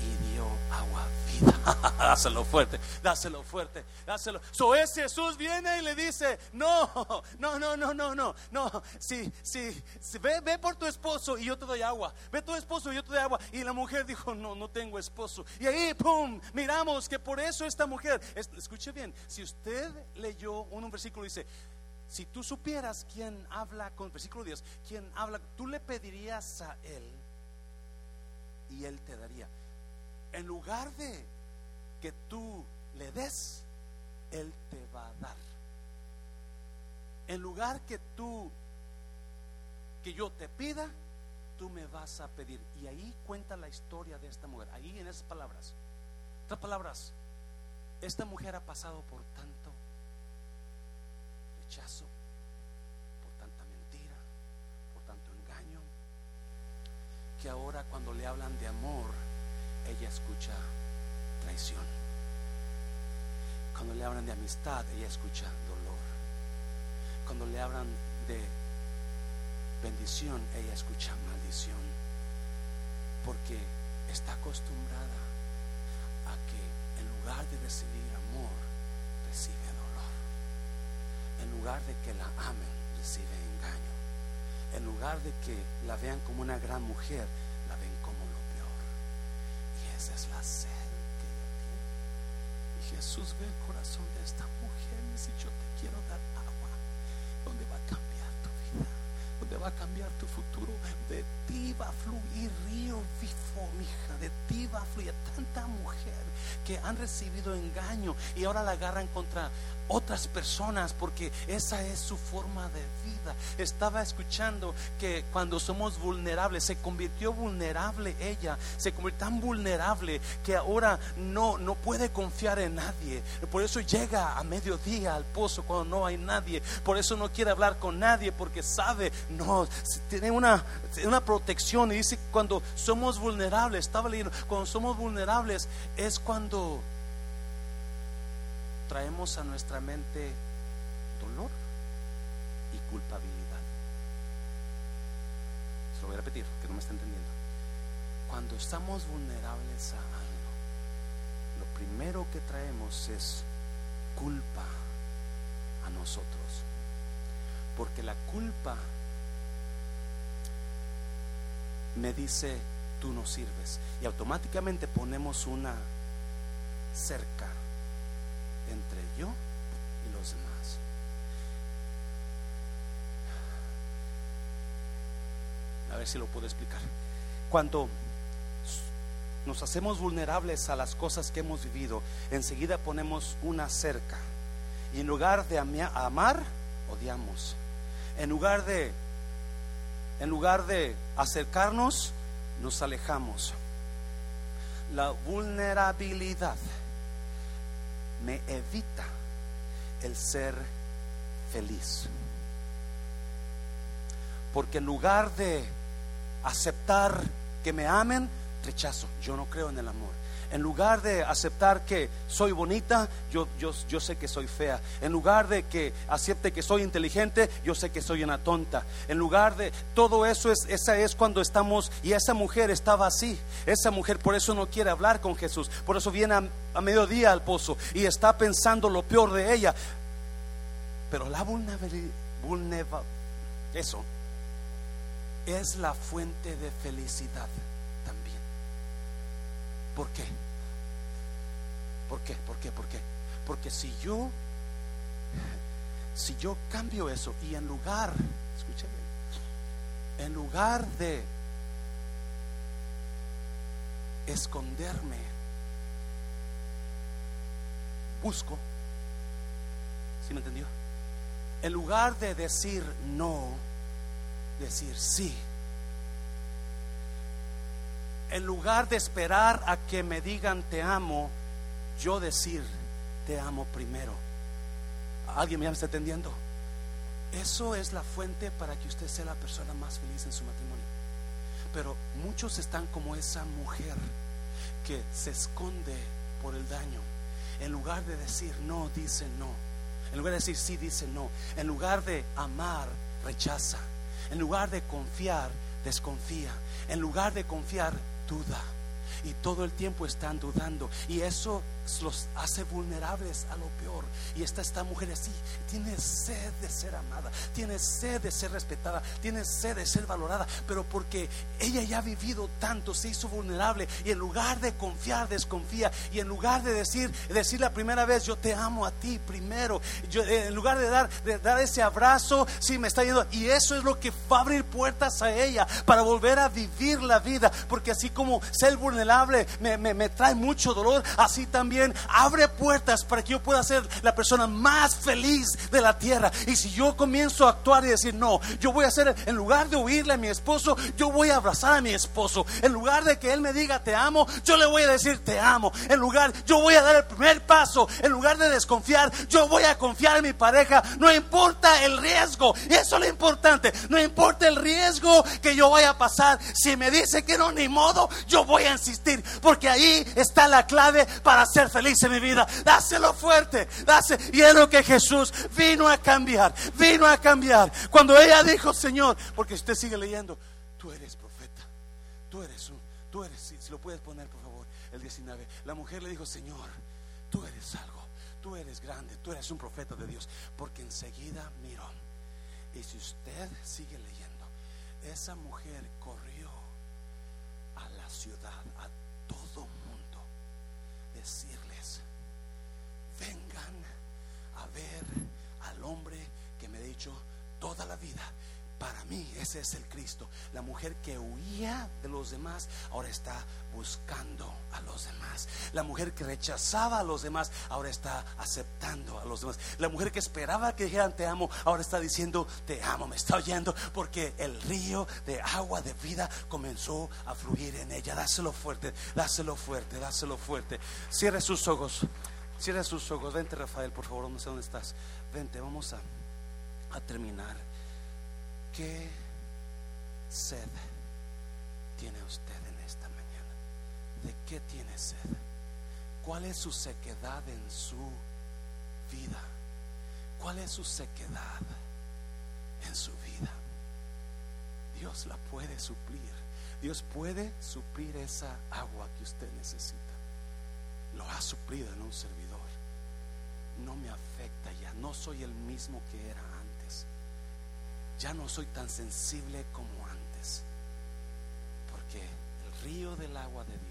y dio agua vida. dáselo fuerte, dáselo fuerte, dáselo. So es Jesús viene y le dice, no, no, no, no, no, no, no, sí, sí, ve, ve por tu esposo y yo te doy agua, ve tu esposo y yo te doy agua. Y la mujer dijo, no, no tengo esposo. Y ahí, pum, miramos que por eso esta mujer, es- escuche bien, si usted leyó un, un versículo dice, si tú supieras quién habla con versículo 10, quién habla, tú le pedirías a él y él te daría. En lugar de que tú le des, él te va a dar. En lugar que tú que yo te pida, tú me vas a pedir. Y ahí cuenta la historia de esta mujer. Ahí en esas palabras. Estas palabras. Esta mujer ha pasado por tanto rechazo, por tanta mentira, por tanto engaño, que ahora cuando le hablan de amor, ella escucha traición. Cuando le hablan de amistad, ella escucha dolor. Cuando le hablan de bendición, ella escucha maldición. Porque está acostumbrada a que en lugar de recibir amor, recibe dolor. En lugar de que la amen, recibe engaño. En lugar de que la vean como una gran mujer, la ven como lo peor. Y esa es la sed que ella tiene. Y Jesús ve el corazón de esta mujer y dice, yo te quiero dar agua donde va a cambiar tu vida, donde va a cambiar tu futuro. De ti va a fluir río vivo, mija, de ti va a fluir tanta mujer que han recibido engaño y ahora la agarran contra otras personas porque esa es su forma de vida. Estaba escuchando que cuando somos vulnerables, se convirtió vulnerable ella, se convirtió tan vulnerable que ahora no, no puede confiar en nadie. Por eso llega a mediodía al pozo cuando no hay nadie. Por eso no quiere hablar con nadie porque sabe, no, tiene una, una protección y dice cuando somos vulnerables, estaba leyendo, cuando somos vulnerables es cuando traemos a nuestra mente culpabilidad. Se lo voy a repetir, que no me está entendiendo. Cuando estamos vulnerables a algo, lo primero que traemos es culpa a nosotros. Porque la culpa me dice, tú no sirves. Y automáticamente ponemos una cerca entre yo y los demás. A ver si lo puedo explicar. Cuando nos hacemos vulnerables a las cosas que hemos vivido, enseguida ponemos una cerca. Y en lugar de amar, odiamos. En lugar de en lugar de acercarnos, nos alejamos. La vulnerabilidad me evita el ser feliz. Porque en lugar de aceptar que me amen, rechazo. Yo no creo en el amor. En lugar de aceptar que soy bonita, yo, yo, yo, sé que soy fea. En lugar de que acepte que soy inteligente, yo sé que soy una tonta. En lugar de todo eso es esa es cuando estamos y esa mujer estaba así. Esa mujer por eso no quiere hablar con Jesús. Por eso viene a, mediodía al pozo y está pensando lo peor de ella. Pero la vulnerabilidad, eso es la fuente de felicidad también. ¿Por qué? ¿Por qué? ¿Por qué? ¿Por qué? Porque si yo si yo cambio eso y en lugar, escúchame, en lugar de esconderme, busco, ¿sí me entendió? En lugar de decir no, decir sí. En lugar de esperar a que me digan te amo, yo decir te amo primero. ¿Alguien me está entendiendo? Eso es la fuente para que usted sea la persona más feliz en su matrimonio. Pero muchos están como esa mujer que se esconde por el daño. En lugar de decir no, dice no. En lugar de decir sí, dice no. En lugar de amar, rechaza. En lugar de confiar, desconfía. En lugar de confiar, duda. Y todo el tiempo están dudando. Y eso los hace vulnerables a lo peor. Y está esta mujer así, tiene sed de ser amada, tiene sed de ser respetada, tiene sed de ser valorada, pero porque ella ya ha vivido tanto, se hizo vulnerable. Y en lugar de confiar, desconfía. Y en lugar de decir, decir la primera vez, yo te amo a ti primero, eh, en lugar de dar, dar ese abrazo, sí me está yendo, y eso es lo que va a abrir puertas a ella para volver a vivir la vida, porque así como ser vulnerable me, me trae mucho dolor, así también abre puertas para que yo pueda ser la persona más feliz de la tierra. Y si yo comienzo a actuar y decir, no, yo voy a hacer, en lugar de huirle a mi esposo, yo voy a abrazar a mi esposo. En lugar de que él me diga, te amo, yo le voy a decir, te amo. En lugar, yo voy a dar el primer paso. En lugar de desconfiar, yo voy a confiar en mi pareja. No importa el riesgo, eso es lo importante. No importa el riesgo que yo vaya a pasar. Si me dice que no, ni modo, yo voy a insistir. Porque ahí está la clave para ser feliz en mi vida. Dáselo fuerte, dase. Y es lo que Jesús vino a cambiar, vino a cambiar. Cuando ella dijo, Señor, porque usted sigue leyendo, tú eres profeta, tú eres un, tú eres, si, lo puedes poner por favor, el 19. La mujer le dijo, Señor, tú eres algo, tú eres grande, tú eres un profeta de Dios, porque enseguida miró. Y si usted sigue leyendo, esa mujer corrió a la ciudad, decir ver al hombre que me ha dicho toda la vida. Para mí ese es el Cristo. La mujer que huía de los demás ahora está buscando a los demás. La mujer que rechazaba a los demás ahora está aceptando a los demás. La mujer que esperaba que dijeran te amo ahora está diciendo te amo. Me está oyendo porque el río de agua de vida comenzó a fluir en ella. Dáselo fuerte, dáselo fuerte, dáselo fuerte. Cierre sus ojos. Cierra sus ojos. Vente, Rafael, por favor. No sé dónde estás. Vente, vamos a, a terminar. ¿Qué sed tiene usted en esta mañana? ¿De qué tiene sed? ¿Cuál es su sequedad en su vida? ¿Cuál es su sequedad en su vida? Dios la puede suplir. Dios puede suplir esa agua que usted necesita. Lo ha suplido en un servidor no me afecta ya, no soy el mismo que era. Ya no soy tan sensible como antes, porque el río del agua de Dios